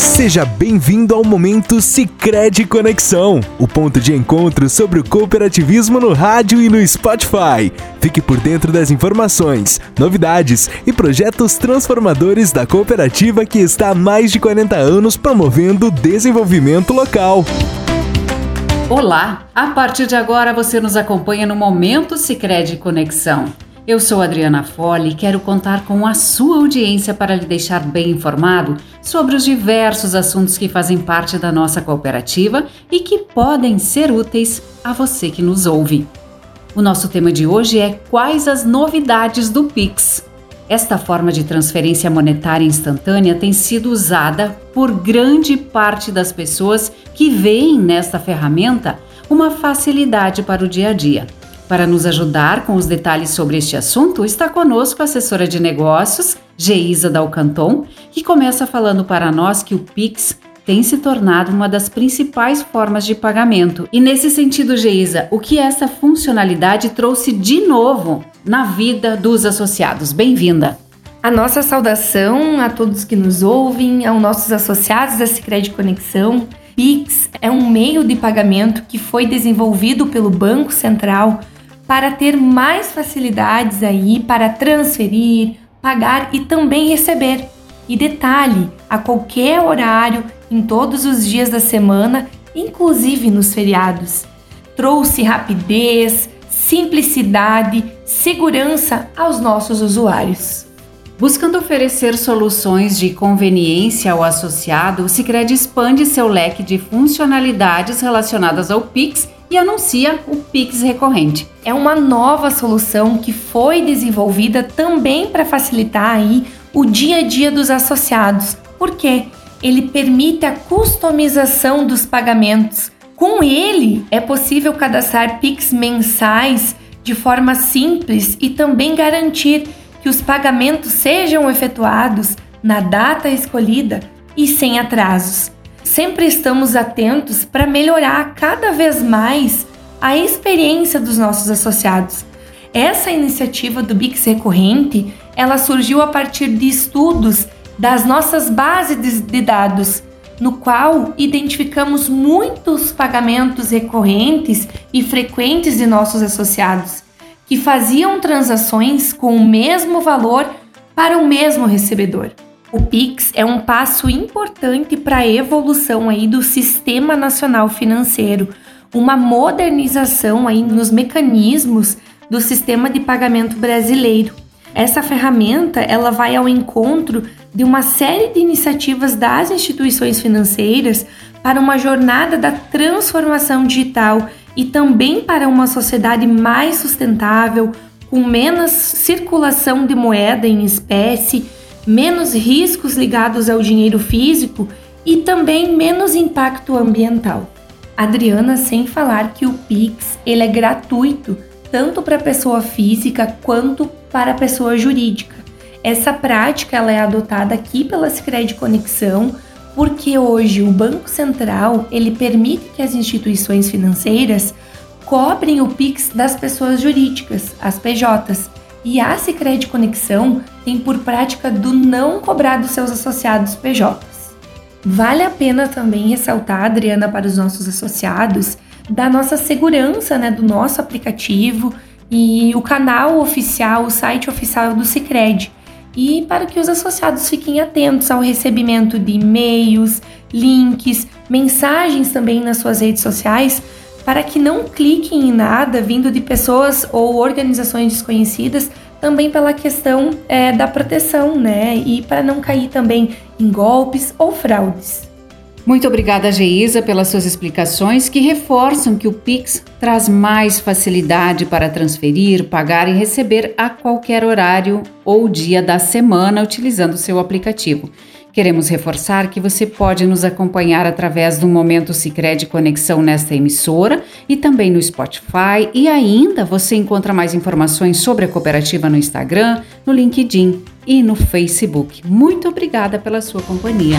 Seja bem-vindo ao momento Sicredi Conexão, o ponto de encontro sobre o cooperativismo no rádio e no Spotify. Fique por dentro das informações, novidades e projetos transformadores da cooperativa que está há mais de 40 anos promovendo o desenvolvimento local. Olá! A partir de agora você nos acompanha no Momento Sicredi Conexão. Eu sou Adriana Fole e quero contar com a sua audiência para lhe deixar bem informado sobre os diversos assuntos que fazem parte da nossa cooperativa e que podem ser úteis a você que nos ouve. O nosso tema de hoje é quais as novidades do Pix. Esta forma de transferência monetária instantânea tem sido usada por grande parte das pessoas que veem nesta ferramenta uma facilidade para o dia a dia. Para nos ajudar com os detalhes sobre este assunto, está conosco a assessora de negócios, Geisa Dalcanton, que começa falando para nós que o Pix tem se tornado uma das principais formas de pagamento. E nesse sentido, Geisa, o que essa funcionalidade trouxe de novo na vida dos associados? Bem-vinda! A nossa saudação a todos que nos ouvem, aos nossos associados da Sicredi Conexão. Pix é um meio de pagamento que foi desenvolvido pelo Banco Central para ter mais facilidades aí para transferir, pagar e também receber. E detalhe, a qualquer horário, em todos os dias da semana, inclusive nos feriados. Trouxe rapidez, simplicidade, segurança aos nossos usuários. Buscando oferecer soluções de conveniência ao associado, o Sicredi expande seu leque de funcionalidades relacionadas ao Pix e anuncia o Pix recorrente. É uma nova solução que foi desenvolvida também para facilitar aí o dia a dia dos associados. Por quê? Ele permite a customização dos pagamentos. Com ele, é possível cadastrar Pix mensais de forma simples e também garantir que os pagamentos sejam efetuados na data escolhida e sem atrasos sempre estamos atentos para melhorar cada vez mais a experiência dos nossos associados. Essa iniciativa do Bix Recorrente, ela surgiu a partir de estudos das nossas bases de dados, no qual identificamos muitos pagamentos recorrentes e frequentes de nossos associados, que faziam transações com o mesmo valor para o mesmo recebedor. O Pix é um passo importante para a evolução aí do Sistema Nacional Financeiro, uma modernização aí nos mecanismos do sistema de pagamento brasileiro. Essa ferramenta ela vai ao encontro de uma série de iniciativas das instituições financeiras para uma jornada da transformação digital e também para uma sociedade mais sustentável, com menos circulação de moeda em espécie menos riscos ligados ao dinheiro físico e também menos impacto ambiental. Adriana, sem falar que o Pix ele é gratuito tanto para pessoa física quanto para pessoa jurídica. Essa prática ela é adotada aqui pela Sicredi Conexão porque hoje o Banco Central ele permite que as instituições financeiras cobrem o Pix das pessoas jurídicas, as PJs, e a Sicredi Conexão tem por prática do não cobrar dos seus associados PJs. Vale a pena também ressaltar, Adriana, para os nossos associados, da nossa segurança, né, do nosso aplicativo e o canal oficial, o site oficial do Sicredi. E para que os associados fiquem atentos ao recebimento de e-mails, links, mensagens também nas suas redes sociais para que não cliquem em nada vindo de pessoas ou organizações desconhecidas, também pela questão é, da proteção, né? E para não cair também em golpes ou fraudes. Muito obrigada, Geisa, pelas suas explicações que reforçam que o Pix traz mais facilidade para transferir, pagar e receber a qualquer horário ou dia da semana utilizando o seu aplicativo. Queremos reforçar que você pode nos acompanhar através do Momento Sicredi Conexão nesta emissora e também no Spotify e ainda você encontra mais informações sobre a cooperativa no Instagram, no LinkedIn e no Facebook. Muito obrigada pela sua companhia.